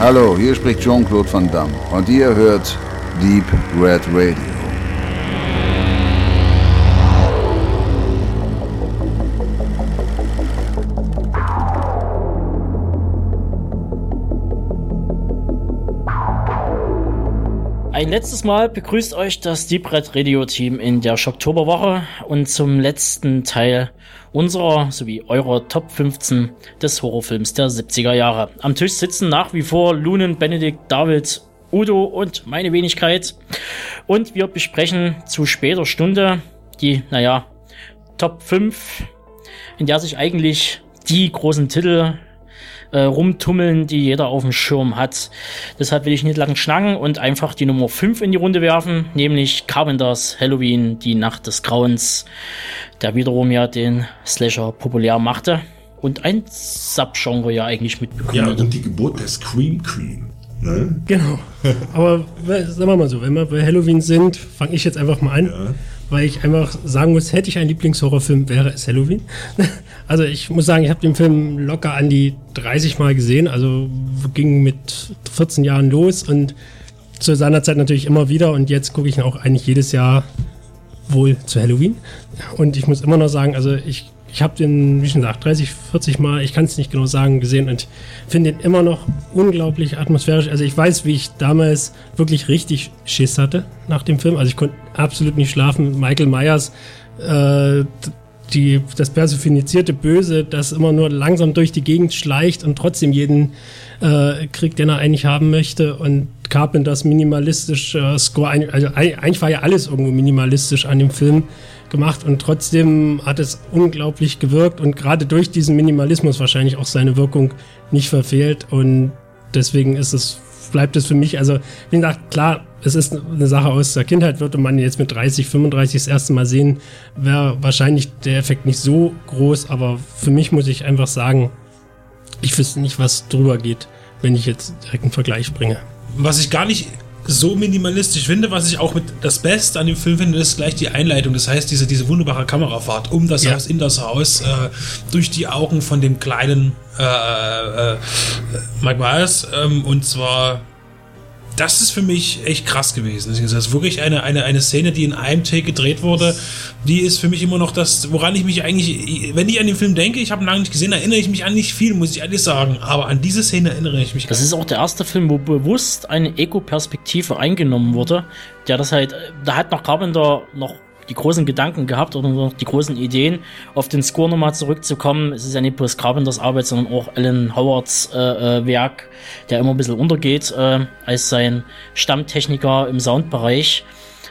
Hallo, hier spricht Jean-Claude Van Damme und ihr hört Deep Red Radio. Ein letztes Mal begrüßt euch das Deep Red Radio Team in der Schocktoberwoche und zum letzten Teil unserer sowie eurer Top 15 des Horrorfilms der 70er Jahre. Am Tisch sitzen nach wie vor Lunen, Benedikt, David, Udo und meine Wenigkeit. Und wir besprechen zu später Stunde die, naja, Top 5, in der sich eigentlich die großen Titel äh, rumtummeln, die jeder auf dem Schirm hat. Deshalb will ich nicht lang schnacken und einfach die Nummer 5 in die Runde werfen, nämlich Carpenters Halloween, die Nacht des Grauens, der wiederum ja den Slasher populär machte und ein Subgenre ja eigentlich mitbekommen. Ja, und die Geburt der Scream Queen. Ne? Genau. Aber sagen wir mal so, wenn wir bei Halloween sind, fange ich jetzt einfach mal an. Ja weil ich einfach sagen muss, hätte ich einen Lieblingshorrorfilm, wäre es Halloween. Also ich muss sagen, ich habe den Film locker an die 30 Mal gesehen, also ging mit 14 Jahren los und zu seiner Zeit natürlich immer wieder und jetzt gucke ich ihn auch eigentlich jedes Jahr wohl zu Halloween. Und ich muss immer noch sagen, also ich ich habe den, wie schon gesagt, 30, 40 Mal, ich kann es nicht genau sagen, gesehen und finde ihn immer noch unglaublich atmosphärisch. Also ich weiß, wie ich damals wirklich richtig Schiss hatte nach dem Film. Also ich konnte absolut nicht schlafen. Michael Myers, äh, die, das personifizierte Böse, das immer nur langsam durch die Gegend schleicht und trotzdem jeden äh, kriegt, den er eigentlich haben möchte. Und Carpenters minimalistisch äh, Score, also eigentlich war ja alles irgendwo minimalistisch an dem Film gemacht und trotzdem hat es unglaublich gewirkt und gerade durch diesen Minimalismus wahrscheinlich auch seine Wirkung nicht verfehlt und deswegen ist es bleibt es für mich, also wie gesagt, klar, es ist eine Sache aus der Kindheit, würde man jetzt mit 30, 35 das erste Mal sehen, wäre wahrscheinlich der Effekt nicht so groß, aber für mich muss ich einfach sagen, ich wüsste nicht, was drüber geht, wenn ich jetzt direkt einen Vergleich bringe. Was ich gar nicht so minimalistisch finde, was ich auch mit das Beste an dem Film finde, ist gleich die Einleitung. Das heißt, diese, diese wunderbare Kamerafahrt um das ja. Haus, in das Haus, äh, durch die Augen von dem kleinen äh, äh, Mike Myers. Ähm, und zwar das ist für mich echt krass gewesen. Das ist wirklich eine, eine, eine Szene, die in einem Take gedreht wurde. Die ist für mich immer noch das, woran ich mich eigentlich, wenn ich an den Film denke, ich habe ihn lange nicht gesehen, erinnere ich mich an nicht viel, muss ich ehrlich sagen. Aber an diese Szene erinnere ich mich. Das ist auch der erste Film, wo bewusst eine Ego-Perspektive eingenommen wurde. Der das halt, da hat noch Carpenter noch die großen Gedanken gehabt oder noch die großen Ideen. Auf den Score nochmal zurückzukommen, es ist ja nicht bloß Carpenters Arbeit, sondern auch Alan Howards äh, äh, Werk, der immer ein bisschen untergeht äh, als sein Stammtechniker im Soundbereich.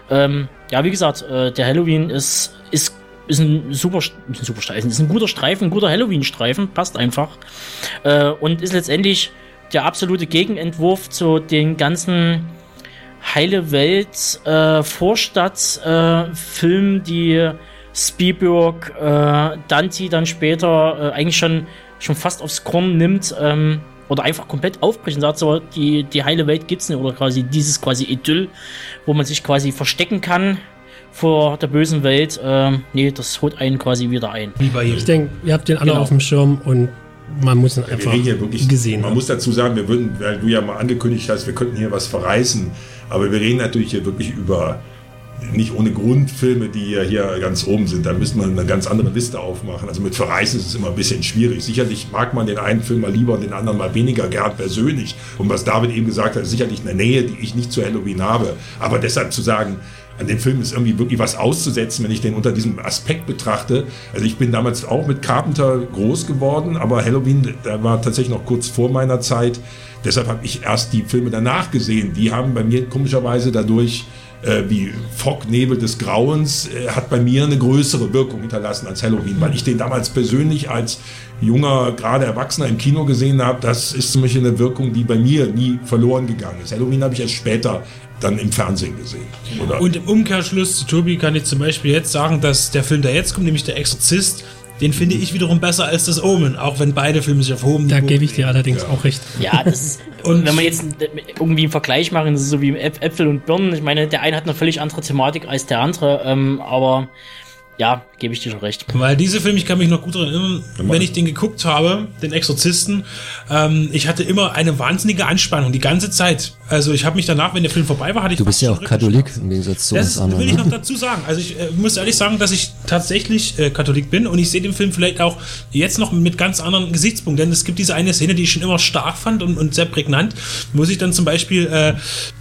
Ähm, ja, wie gesagt, äh, der Halloween ist, ist, ist ein super, ein super Streifen, ist ein guter Streifen, ein guter Halloween-Streifen, passt einfach. Äh, und ist letztendlich der absolute Gegenentwurf zu den ganzen heile Welt äh, Vorstadt äh, Film, die Spielberg äh, Dante dann später äh, eigentlich schon schon fast aufs Korn nimmt ähm, oder einfach komplett aufbricht und sagt so die die heile Welt gibt's nicht oder quasi dieses quasi Idyll, wo man sich quasi verstecken kann vor der bösen Welt. Äh, nee, das holt einen quasi wieder ein. Wie bei ich denke, ihr habt den alle genau. auf dem Schirm und man muss ihn einfach ja, wirklich, gesehen Man haben. muss dazu sagen, wir würden, weil du ja mal angekündigt hast, wir könnten hier was verreißen. Aber wir reden natürlich hier wirklich über nicht ohne Grund Filme, die ja hier ganz oben sind. Da müsste man eine ganz andere Liste aufmachen. Also mit Verreißen ist es immer ein bisschen schwierig. Sicherlich mag man den einen Film mal lieber und den anderen mal weniger gern persönlich. Und was David eben gesagt hat, ist sicherlich eine Nähe, die ich nicht zu Halloween habe. Aber deshalb zu sagen, an dem Film ist irgendwie wirklich was auszusetzen, wenn ich den unter diesem Aspekt betrachte. Also ich bin damals auch mit Carpenter groß geworden, aber Halloween, da war tatsächlich noch kurz vor meiner Zeit. Deshalb habe ich erst die Filme danach gesehen. Die haben bei mir komischerweise dadurch äh, wie Fog, Nebel des Grauens, äh, hat bei mir eine größere Wirkung hinterlassen als Halloween, weil ich den damals persönlich als junger, gerade Erwachsener im Kino gesehen habe. Das ist zum Beispiel eine Wirkung, die bei mir nie verloren gegangen ist. Halloween habe ich erst später dann im Fernsehen gesehen. Oder? Und im Umkehrschluss zu Tobi kann ich zum Beispiel jetzt sagen, dass der Film, der jetzt kommt, nämlich Der Exorzist, den finde ich wiederum besser als das Omen, auch wenn beide Filme sich auf hohem Da gebe ich dir allerdings ja. auch recht. Ja, das ist, und wenn wir jetzt irgendwie einen Vergleich machen, das ist so wie Äpfel und Birnen. Ich meine, der eine hat eine völlig andere Thematik als der andere, ähm, aber ja, gebe ich dir schon recht. Weil diese Film, ich kann mich noch gut erinnern, wenn ich den geguckt habe, den Exorzisten, ähm, ich hatte immer eine wahnsinnige Anspannung die ganze Zeit. Also ich habe mich danach, wenn der Film vorbei war, hatte ich Du bist ja auch Katholik im Gegensatz zu das uns anderen. will ich ne? noch dazu sagen. Also ich äh, muss ehrlich sagen, dass ich tatsächlich äh, Katholik bin und ich sehe den Film vielleicht auch jetzt noch mit ganz anderen Gesichtspunkten. Denn es gibt diese eine Szene, die ich schon immer stark fand und, und sehr prägnant, wo sich dann zum Beispiel äh,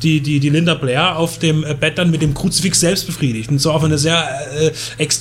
die, die, die Linda Blair auf dem äh, Bett dann mit dem Kruzifix selbst befriedigt. Und so auf eine sehr äh,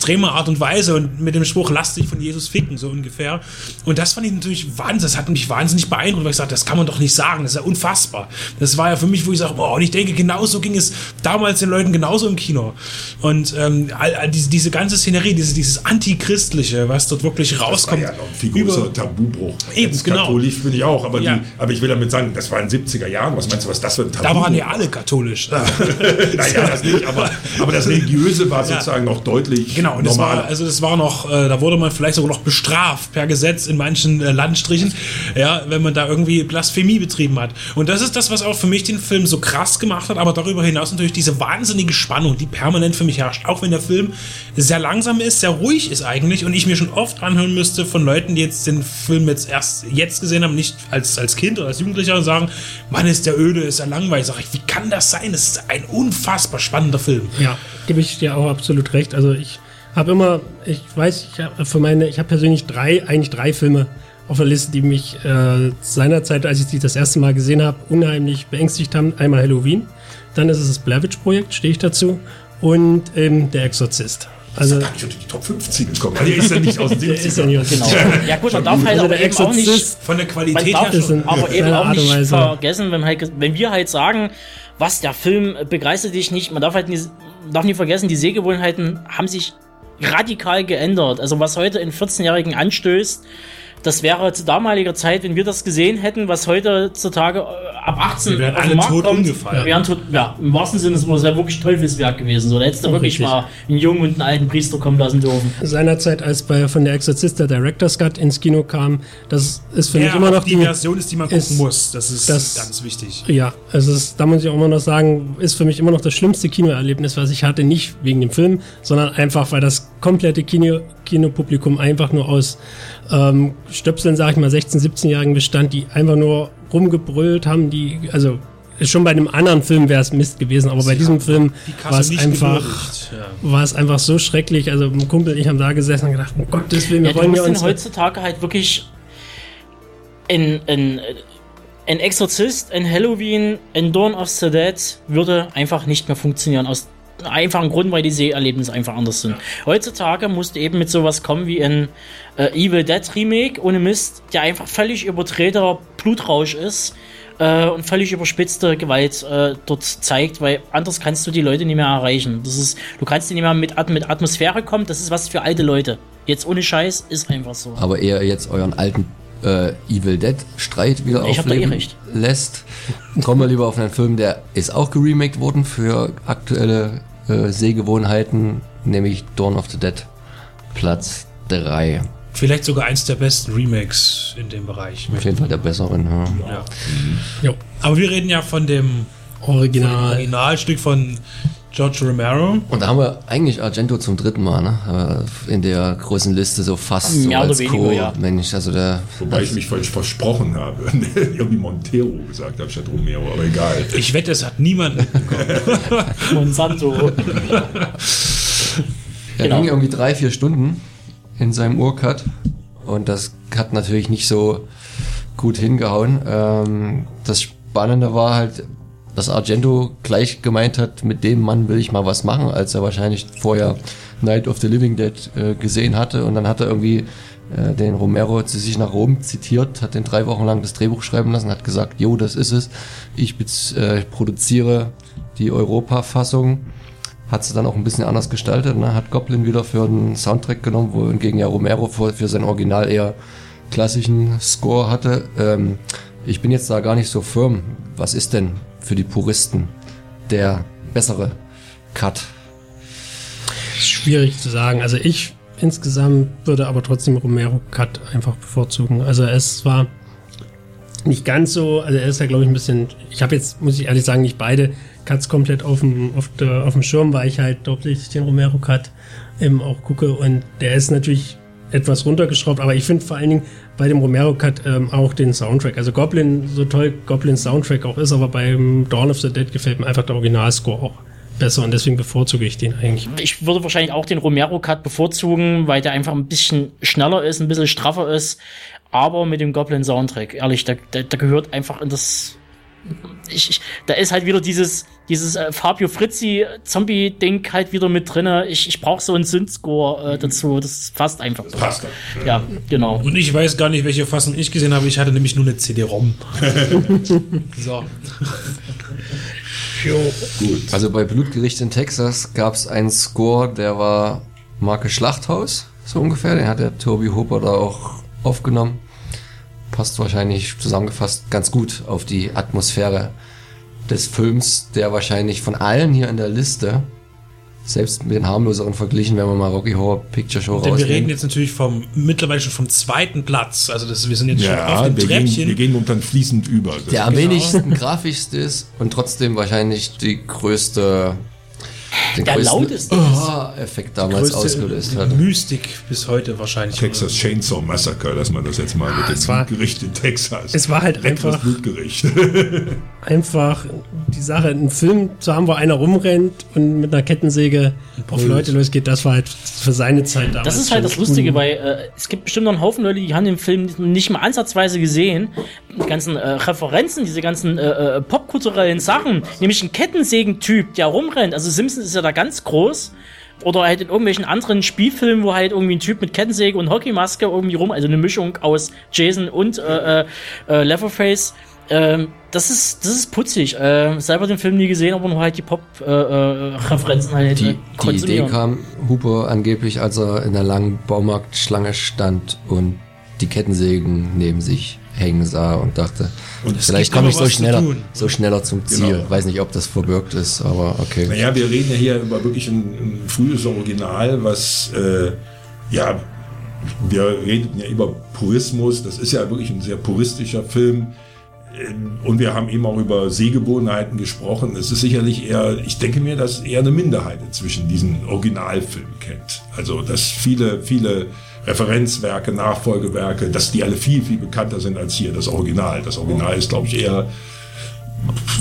extreme Art und Weise und mit dem Spruch, lass dich von Jesus ficken, so ungefähr. Und das fand ich natürlich wahnsinnig, das hat mich wahnsinnig beeindruckt, weil ich sagte, das kann man doch nicht sagen, das ist ja unfassbar. Das war ja für mich, wo ich sage, boah, und ich denke, genauso ging es damals den Leuten genauso im Kino. Und ähm, all, all diese, diese ganze Szenerie, dieses, dieses Antichristliche, was dort wirklich Das war rauskommt. ja noch ein viel größerer Tabubruch. Eben, Jetzt genau. Katholisch bin ich auch, aber, Ja. die, aber ich will damit sagen, das war in den 70er Jahren. Was meinst du, was das für ein Tabu da waren ja alle katholisch. naja, das nicht, aber, aber das Religiöse war sozusagen noch deutlich Genau, und das war, also das war noch, äh, da wurde man vielleicht sogar noch bestraft per Gesetz in manchen äh, Landstrichen, ja, wenn man da irgendwie Blasphemie betrieben hat. Und das ist das, was auch für mich den Film so krass gemacht hat, aber darüber hinaus natürlich diese wahnsinnige Spannung, die permanent für mich herrscht. Auch wenn der Film sehr langsam ist, sehr ruhig ist eigentlich und ich mir schon oft anhören müsste von Leuten, die jetzt den Film jetzt erst jetzt gesehen haben, nicht als, als Kind oder als Jugendlicher und sagen, Mann, ist der öde, ist er langweilig. Sag ich, wie kann das sein? Das ist ein unfassbar spannender Film. Ja, gebe ich dir auch absolut recht. Also ich habe immer, ich weiß, ich habe für meine, ich habe persönlich drei, eigentlich drei Filme auf der Liste, die mich äh, seinerzeit, als ich die das erste Mal gesehen habe, unheimlich beängstigt haben. Einmal Halloween, dann ist es das Blair Witch Projekt, stehe ich dazu, und ähm, der Exorzist. Also gar nicht unter die Top 50 gekommen. Also, der ist ja nicht aus der ist ja 70ern. nicht aus Genau. Ja gut, man darf halt Also aber der eben auch nicht, Von der Qualität darf her schon. aber eben auch nicht vergessen, wenn, halt, wenn wir halt sagen, was der Film begeistert dich nicht, man darf halt nie, darf nie vergessen, die Sehgewohnheiten haben sich radikal geändert. Also was heute in 14-Jährigen anstößt, das wäre zu damaliger Zeit, wenn wir das gesehen hätten, was heutzutage äh, ab 18 Wir wären auf alle tot kommt, umgefallen. wären tot, ja, im wahrsten Sinne, das wäre wirklich Teufelswerk gewesen. So, da hättest du wirklich richtig. mal einen jungen und einen alten Priester kommen lassen dürfen. seinerzeit, als bei von der Exorzist der Director's Cut ins Kino kam, das ist für mich Ja, immer auch noch die Version ist, die man gucken ist- muss. Das ist das- ganz wichtig. Ja, also es, da muss ich auch immer noch sagen, ist für mich immer noch das schlimmste Kinoerlebnis, was ich hatte. Nicht wegen dem Film, sondern einfach, weil das komplette Kino, Kinopublikum einfach nur aus ähm, Stöpseln, sag ich mal, 16-, 17-Jährigen bestand, die einfach nur rumgebrüllt haben, die, also schon bei einem anderen Film wäre es Mist gewesen, aber bei diesem Film war es einfach, ja. war es einfach so schrecklich. Also ein Kumpel und ich haben da gesessen und gedacht, um Gottes Willen, wir Ja, wollen ja uns heutzutage halt wirklich ein, ein, ein Exorzist, ein Halloween, ein Dawn of the Dead würde einfach nicht mehr funktionieren. Aus einfachen Grund, weil die Seherlebnisse einfach anders sind. Heutzutage musst du eben mit sowas kommen wie ein äh, Evil Dead Remake ohne Mist, der einfach völlig übertreter Blutrausch ist äh, und völlig überspitzte Gewalt äh, dort zeigt, weil anders kannst du die Leute nicht mehr erreichen. Das ist, du kannst nicht mehr mit, At mit Atmosphäre kommen, das ist was für alte Leute. Jetzt ohne Scheiß ist einfach so. aber eher jetzt euren alten äh, Evil Dead Streit wieder Ich hab da eh aufleben recht. lässt, kommen wir lieber auf einen Film, der ist auch geremaked worden für aktuelle äh, Sehgewohnheiten, nämlich Dawn of the Dead, Platz 3. Vielleicht sogar eins der besten Remakes in dem Bereich. Auf jeden Fall der besseren. Ja. Ja. Jo, Aber wir reden ja von dem Original. Originalstück von George Romero. Und da haben wir eigentlich Argento zum dritten Mal, ne? Äh, In der großen Liste so fast so oder als weniger, Co. ja. Mensch, also der Wobei ich mich falsch versprochen habe. Irgendwie Montero gesagt habe statt Romero, aber egal. Ich wette, es hat niemand mitbekommen. Monsanto. Er Genau. ging irgendwie drei, vier Stunden in seinem Urcut und das hat natürlich nicht so gut hingehauen. Ähm, das Spannende war halt, dass Argento gleich gemeint hat, mit dem Mann will ich mal was machen, als er wahrscheinlich vorher Night of the Living Dead äh, gesehen hatte und dann hat er irgendwie äh, den Romero zu sich nach Rom zitiert, hat den drei Wochen lang das Drehbuch schreiben lassen, hat gesagt, jo, das ist es, ich äh, produziere die Europa-Fassung hat sie dann auch ein bisschen anders gestaltet. Ne? Hat Goblin wieder für den Soundtrack genommen, wo hingegen ja Romero für, für sein Original eher klassischen Score hatte. Ähm, ich bin jetzt da gar nicht so firm. Was ist denn für die Puristen der bessere Cut? Schwierig zu sagen. Also ich insgesamt würde aber trotzdem Romero Cut einfach bevorzugen. Also es war nicht ganz so, also er ist ja glaube ich ein bisschen, ich habe jetzt, muss ich ehrlich sagen, nicht beide Cuts komplett auf dem, auf, der, auf dem Schirm, weil ich halt hauptsächlich den Romero Cut eben auch gucke. Und der ist natürlich etwas runtergeschraubt, aber ich finde vor allen Dingen bei dem Romero-Cut ähm, auch den Soundtrack. Also Goblin, so toll Goblins Soundtrack auch ist, aber beim Dawn of the Dead gefällt mir einfach der Originalscore auch besser und deswegen bevorzuge ich den eigentlich. Ich würde wahrscheinlich auch den Romero-Cut bevorzugen, weil der einfach ein bisschen schneller ist, ein bisschen straffer ist, aber mit dem Goblin-Soundtrack, ehrlich, der, der, der gehört einfach in das ich, ich, da ist halt wieder dieses, dieses äh, Fabio Frizzi Zombie-Ding halt wieder mit drinne. Ich, ich brauche so einen Synth-Score äh, dazu. Das passt einfach so. Passt. Ja, genau. Und ich weiß gar nicht, welche Fassung ich gesehen habe. Ich hatte nämlich nur eine CD-ROM. so. Gut. Also bei Blutgericht in Texas gab es einen Score, der war Marke Schlachthaus, so ungefähr. Den hat der Toby Hooper da auch aufgenommen. Passt wahrscheinlich zusammengefasst ganz gut auf die Atmosphäre des Films, der wahrscheinlich von allen hier in der Liste, selbst mit den harmloseren verglichen, wenn man mal Rocky Horror Picture Show Denn wir reden jetzt natürlich vom mittlerweile schon vom zweiten Platz. Also das, wir sind jetzt schon auf Ja, dem wir gehen, Treppchen. wir gehen momentan fließend über. Das Der am Genau. wenigsten grafischste ist und trotzdem wahrscheinlich die größte, den Der lauteste Aha-Effekt damals ausgelöst hat. Mystik bis heute wahrscheinlich. Texas Chainsaw Massacre, dass man das jetzt mal mit dem war- Blutgericht in Texas. es war halt Leckeres einfach- Blutgericht. Einfach die Sache, einen Film zu haben, wo einer rumrennt und mit einer Kettensäge auf Leute losgeht, das war halt für seine Zeit damals. Das ist halt das Lustige, weil äh, es gibt bestimmt noch einen Haufen Leute, die haben den Film nicht mal ansatzweise gesehen. Die ganzen äh, Referenzen, diese ganzen äh, äh, popkulturellen Sachen, nämlich ein Kettensägen-Typ, der rumrennt. Also Simpsons ist ja da ganz groß. Oder halt in irgendwelchen anderen Spielfilmen, wo halt irgendwie ein Typ mit Kettensäge und Hockeymaske irgendwie rum, also eine Mischung aus Jason und äh, äh, äh, Leatherface. Ähm, das ist, das ist putzig. Äh, selber den Film nie gesehen, aber nur halt die Pop-Referenzen halt Die, äh, die Idee kam Hooper angeblich, als er in der langen Baumarktschlange stand und die Kettensägen neben sich hängen sah und dachte, Und vielleicht komme ich so schneller, so schneller zum Ziel. Genau. Weiß nicht, ob das verbirgt ist, aber okay. Naja, wir reden ja hier über wirklich ein, ein frühes Original, was, äh, ja, wir reden ja über Purismus, das ist ja wirklich ein sehr puristischer Film. Ähm, Und wir haben eben auch über Sehgewohnheiten gesprochen. Es ist sicherlich eher, ich denke mir, dass eher eine Minderheit inzwischen diesen Originalfilm kennt. Also, dass viele, viele Referenzwerke, Nachfolgewerke, dass die alle viel, viel bekannter sind als hier das Original. Das Original ist, glaube ich, eher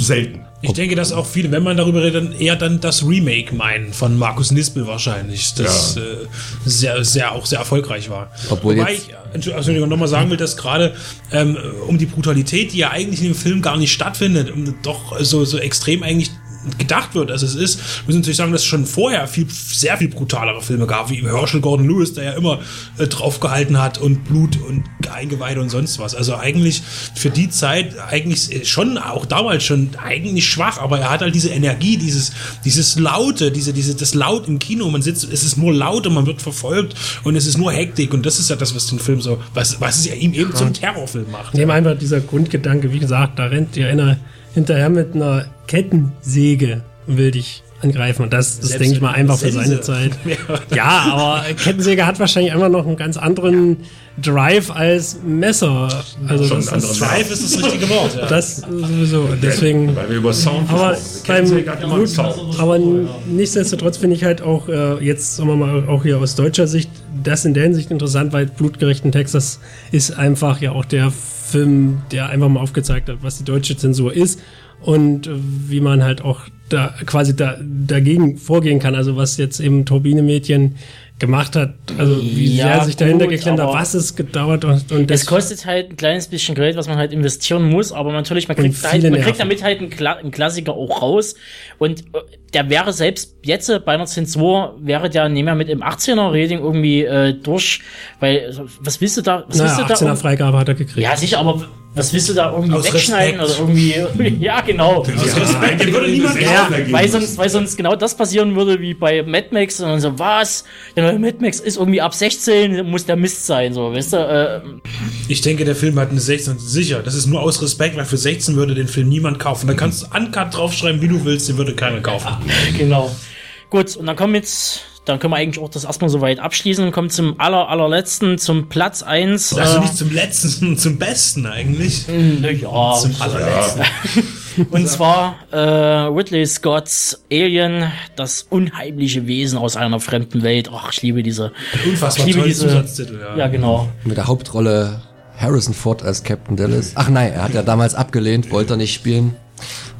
selten. Ich denke, dass auch viele, wenn man darüber redet, dann eher dann das Remake meinen von Markus Nispel wahrscheinlich, das Ja. äh, sehr, sehr auch sehr erfolgreich war. Obwohl Wobei jetzt- ich, Entschuldigung, Entschuldigung, nochmal sagen will, dass gerade ähm, um die Brutalität, die ja eigentlich in dem Film gar nicht stattfindet, um, doch so, so extrem eigentlich gedacht wird, als es ist, müssen wir natürlich sagen, dass es schon vorher viel, sehr viel brutalere Filme gab, wie Herschel Gordon Lewis, der ja immer äh, draufgehalten hat und Blut und Eingeweide und sonst was. Also eigentlich für die Zeit eigentlich schon, auch damals schon eigentlich schwach, aber er hat halt diese Energie, dieses, dieses Laute, diese, diese, das Laut im Kino, man sitzt, es ist nur laut und man wird verfolgt und es ist nur Hektik und das ist ja das, was den Film so, was, was es ja ihm eben zum Terrorfilm macht. Nehmen einfach dieser Grundgedanke, wie gesagt, da rennt dir einer hinterher mit einer Kettensäge will dich angreifen. Und das, das Selbst denke ich mal einfach für Sense. seine Zeit. Ja, aber Kettensäge hat wahrscheinlich einfach noch einen ganz anderen Drive als Messer. Also Schon das, ist, anderen Drive ist das richtige Wort. Ja. das sowieso. Deswegen. Weil wir über Sound Aber beim Blut, Sound. aber nichtsdestotrotz finde ich halt auch äh, jetzt, sagen wir mal, auch hier aus deutscher Sicht, das in der Hinsicht interessant, weil Blutgericht in Texas ist einfach ja auch der Film, der einfach mal aufgezeigt hat, was die deutsche Zensur ist und wie man halt auch da quasi da, dagegen vorgehen kann. Also was jetzt eben Turbine Mädchen gemacht hat, also wie Ja, sehr er sich dahinter geklemmt hat, was es gedauert und, und Es das kostet halt ein kleines bisschen Geld, was man halt investieren muss, aber natürlich, man kriegt, halt, man kriegt damit halt einen, Kla einen Klassiker auch raus. Und äh, der wäre selbst jetzt bei einer Zensur, wäre der nicht mehr mit im 18er-Rating irgendwie äh, durch, weil, was willst du da, was willst naja, du da? 18er Freigabe hat er gekriegt. ja, sicher, aber was willst du da irgendwie Aus wegschneiden Respekt. oder irgendwie, ja, genau. Ja, den würde niemand Ja, kaufen. weil sonst, weil sonst genau das passieren würde wie bei Mad Max und dann so, was? Der neue Mad Max ist irgendwie ab 16, muss der Mist sein, so, weißt du? Äh, Ich denke, der Film hat eine 16 sicher. Das ist nur aus Respekt, weil für 16 würde den Film niemand kaufen. Da kannst du Uncut draufschreiben, wie du willst, den würde keiner kaufen. Genau. Gut, und dann kommen jetzt, dann können wir eigentlich auch das erstmal soweit abschließen und kommen zum aller, allerletzten, zum Platz 1. Also nicht zum letzten, zum besten eigentlich. ja, Zum allerletzten. Und zwar äh, Ridley Scott's Alien, das unheimliche Wesen aus einer fremden Welt. Ach, ich liebe diese. Unfassbar ich liebe diese, Zusatztitel, ja. Ja, genau. Mit der Hauptrolle Harrison Ford als Captain Dallas. Ach nein, er hat ja damals abgelehnt, wollte er nicht spielen.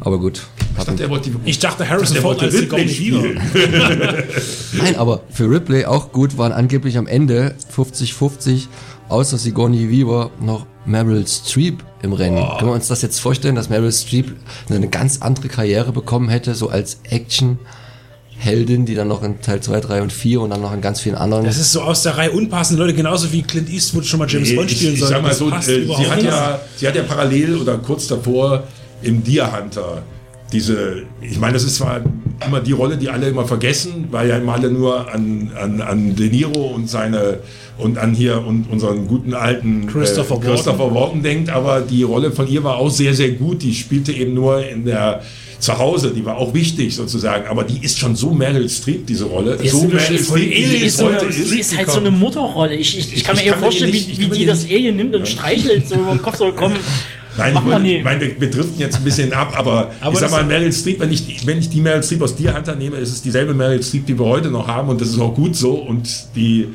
Aber gut. Hat ihn, Der wollte Ich dachte, Harrison Ford als Ripley Sigourney Weaver. spielen. nein, aber für Ripley auch gut waren angeblich am Ende 50-50 außer Sigourney Weaver noch Meryl Streep im Rennen. Können wir uns das jetzt vorstellen, dass Meryl Streep eine ganz andere Karriere bekommen hätte, so als Action-Heldin, die dann noch in Teil 2, 3 und 4 und dann noch in ganz vielen anderen... Das ist so aus der Reihe unpassende Leute, genauso wie Clint Eastwood schon mal James Nee, Bond ich, spielen ich soll. sag mal Das so, äh, sie hat, ja, sie hat ja parallel oder kurz davor im Deer Hunter diese, ich meine, das ist zwar immer die Rolle, die alle immer vergessen, weil ja immer alle nur an, an, an De Niro und seine und an hier und unseren guten alten Christopher äh, Christopher Walken denkt, aber die Rolle von ihr war auch sehr, sehr gut. Die spielte eben nur in der zu Hause, die war auch wichtig sozusagen, aber die ist schon so Meryl Streep, diese Rolle. ist so Meryl Streep, Alien sie ist, so eine, heute die ist halt so eine Mutterrolle. Ich, ich, ich kann Ich mir eher kann die vorstellen, nicht- wie, wie die die das Alien nimmt und streichelt so über den Kopf so, komm, Nein, Mach ich, wollte- ich meine, wir, wir driften jetzt ein bisschen ab, aber, Aber ich sag mal, Meryl Streep, wenn ich, wenn ich die Meryl Streep aus Deer Hunter nehme, ist es dieselbe Meryl Streep, die wir heute noch haben und das ist auch gut so und die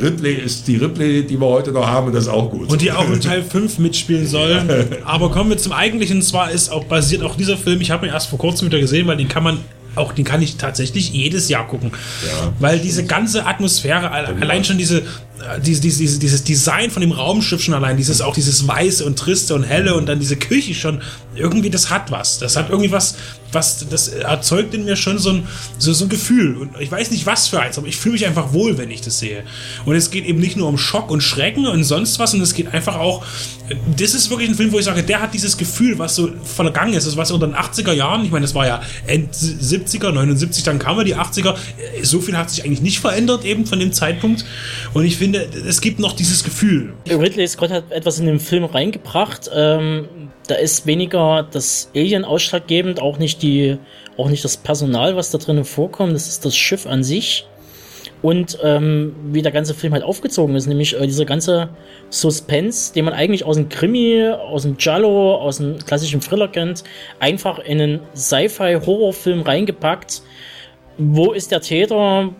Ripley ist die Ripley, die wir heute noch haben und das ist auch gut. Und die auch in Teil 5 mitspielen soll. Aber kommen wir zum eigentlichen. Und zwar ist auch basiert auch dieser Film, ich habe ihn erst vor kurzem wieder gesehen, weil den kann man auch den kann ich tatsächlich jedes Jahr gucken. Ja. Weil diese ganze Atmosphäre, alle- allein schon diese, äh, diese, diese, diese, dieses Design von dem Raumschiff schon allein, dieses auch dieses Weiße und Triste und Helle und dann diese Küche schon, irgendwie, das hat was. Das hat irgendwie was, was, das erzeugt in mir schon so ein, so, so ein Gefühl. Und ich weiß nicht was für eins, aber ich fühle mich einfach wohl, wenn ich das sehe. Und es geht eben nicht nur um Schock und Schrecken und sonst was, sondern es geht einfach auch, das ist wirklich ein Film, wo ich sage, der hat dieses Gefühl, was so vergangen ist, das was unter den 80er Jahren, ich meine, das war ja End 70er, 79, dann kamen die 80er, so viel hat sich eigentlich nicht verändert eben von dem Zeitpunkt. Und ich finde, es gibt noch dieses Gefühl. Ridley Scott hat etwas in den Film reingebracht. Ähm, da ist weniger das Alien ausschlaggebend, auch nicht die, auch nicht das Personal, was da drinnen vorkommt. Das ist das Schiff an sich und ähm, wie der ganze Film halt aufgezogen ist, nämlich äh, dieser ganze Suspense, den man eigentlich aus dem Krimi, aus dem Giallo, aus dem klassischen Thriller kennt, einfach in einen Sci-Fi-Horrorfilm reingepackt. Wo ist der Täter?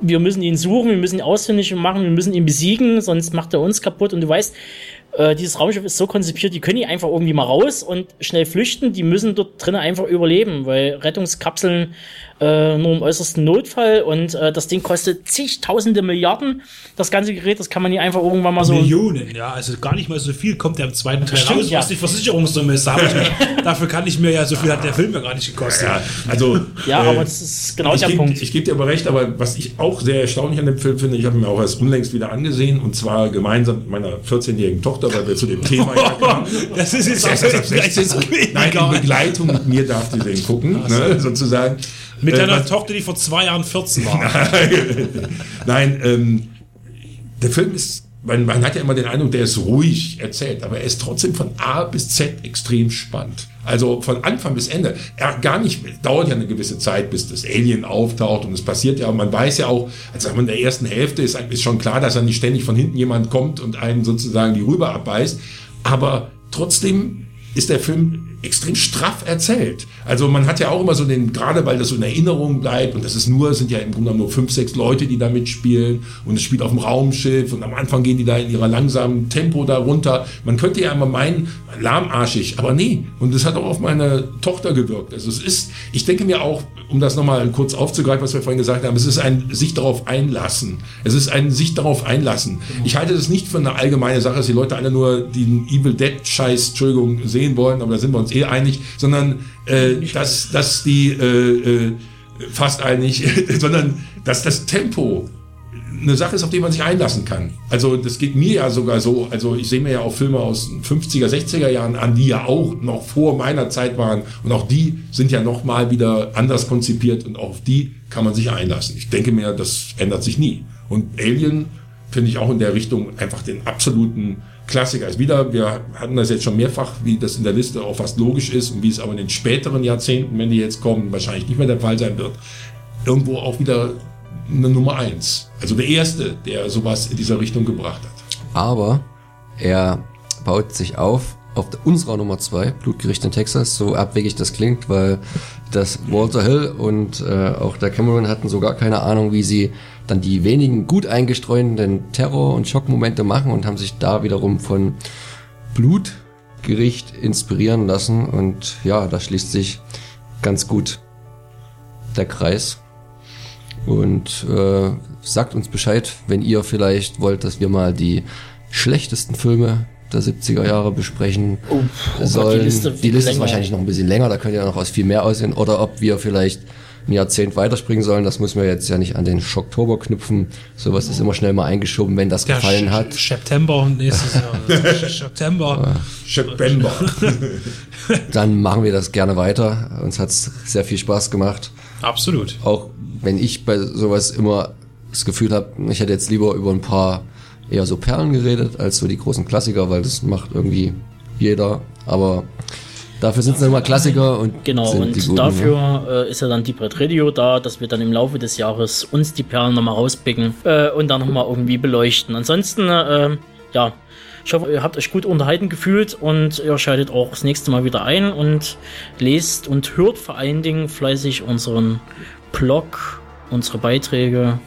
Wir müssen ihn suchen, wir müssen ihn ausfindig machen, wir müssen ihn besiegen, sonst macht er uns kaputt. Und du weißt, äh, dieses Raumschiff ist so konzipiert, die können nicht einfach irgendwie mal raus und schnell flüchten, die müssen dort drinnen einfach überleben, weil Rettungskapseln äh, nur im äußersten Notfall und äh, das Ding kostet zigtausende Milliarden. Das ganze Gerät, das kann man nicht einfach irgendwann mal so. Millionen, ja, also gar nicht mal so viel kommt der im zweiten Teil Stimmt, raus, ja. was die Versicherungssumme ist. Dafür kann ich mir ja, so viel hat der Film ja gar nicht gekostet. ja, also Ja, äh, aber das ist genau der geb- Punkt. Ich gebe dir aber recht, aber was ich auch sehr erstaunlich an dem Film finde, ich habe ihn mir auch erst unlängst wieder angesehen und zwar gemeinsam mit meiner 14-jährigen Tochter, weil wir zu dem Thema ja kamen. Das ist jetzt Das ist ab 16. Nein, in Begleitung mit mir darf sie den gucken, ne, sozusagen. Mit Äh, deiner was- Tochter, die vor zwei Jahren 14 war. Nein, ähm, der Film ist, man, man hat ja immer den Eindruck, der ist ruhig erzählt, aber er ist trotzdem von A bis Z extrem spannend. Also von Anfang bis Ende. Er gar nicht, dauert ja eine gewisse Zeit, bis das Alien auftaucht und es passiert ja, und man weiß ja auch, als sagen wir in der ersten Hälfte ist, ist schon klar, dass er nicht ständig von hinten jemand kommt und einen sozusagen die Rübe abbeißt, aber trotzdem ist der Film extrem straff erzählt. Also man hat ja auch immer so den, gerade weil das so in Erinnerung bleibt und das ist nur, sind ja im Grunde nur fünf, sechs Leute, die da mitspielen und es spielt auf dem Raumschiff und am Anfang gehen die da in ihrer langsamen Tempo da runter. Man könnte ja immer meinen, lahmarschig, aber nee. Und das hat auch auf meine Tochter gewirkt. Also es ist, ich denke mir auch, um das nochmal kurz aufzugreifen, was wir vorhin gesagt haben, es ist ein sich darauf einlassen. Es ist ein sich darauf einlassen. Ich halte das nicht für eine allgemeine Sache, dass die Leute alle nur den Evil Dead Scheiß, Entschuldigung, sehen wollen, aber da sind wir uns eh einig, sondern äh, dass, dass die äh, äh, fast einig, sondern dass das Tempo eine Sache ist, auf die man sich einlassen kann. Also das geht mir ja sogar so, also ich sehe mir ja auch Filme aus den 50er, 60er Jahren an, die ja auch noch vor meiner Zeit waren und auch die sind ja noch mal wieder anders konzipiert und auch auf die kann man sich einlassen. Ich denke mir, das ändert sich nie. Und Alien finde ich auch in der Richtung einfach den absoluten Klassiker. Ist wieder, wir hatten das jetzt schon mehrfach, wie das in der Liste auch fast logisch ist und wie es aber in den späteren Jahrzehnten, wenn die jetzt kommen, wahrscheinlich nicht mehr der Fall sein wird, irgendwo auch wieder eine Nummer eins. Also der erste, der sowas in dieser Richtung gebracht hat. Aber er baut sich auf auf unserer Nummer zwei, Blutgericht in Texas, so abwegig das klingt, weil das Walter Hill und äh, auch der Cameron hatten so gar keine Ahnung, wie sie dann die wenigen gut eingestreuten Terror- und Schockmomente machen und haben sich da wiederum von Blutgericht inspirieren lassen und ja, da schließt sich ganz gut der Kreis. Und äh, sagt uns Bescheid, wenn ihr vielleicht wollt, dass wir mal die schlechtesten Filme der 70er Jahre besprechen Oh, Gott, sollen. die Liste die Liste ist wahrscheinlich noch ein bisschen länger, da könnt ihr noch aus viel mehr aussehen. Oder ob wir vielleicht ein Jahrzehnt weiterspringen sollen, das müssen wir jetzt ja nicht an den Schocktober knüpfen. Sowas ist immer schnell mal eingeschoben, wenn das Der gefallen Sch- hat. September nächstes Jahr. September. September. Dann machen wir das gerne weiter. Uns hat's sehr viel Spaß gemacht. Absolut. Auch wenn ich bei sowas immer das Gefühl habe, ich hätte jetzt lieber über ein paar eher so Perlen geredet, als so die großen Klassiker, weil das macht irgendwie jeder. Aber dafür sind es dann immer Klassiker und Genau, sind und die guten, ne? dafür äh, ist ja dann Deep Red Radio da, dass wir dann im Laufe des Jahres uns die Perlen nochmal rauspicken äh, und dann nochmal irgendwie beleuchten. Ansonsten, äh, ja, ich hoffe, ihr habt euch gut unterhalten gefühlt und ihr schaltet auch das nächste Mal wieder ein und lest und hört vor allen Dingen fleißig unseren Blog, unsere Beiträge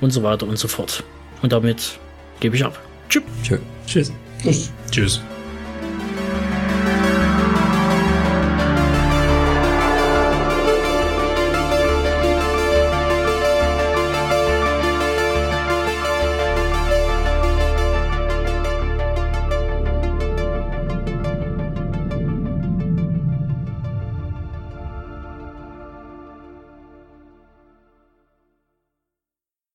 und so weiter und so fort. Und damit gebe ich ab. Tschüss. Tschö. Tschüss. Tschüss.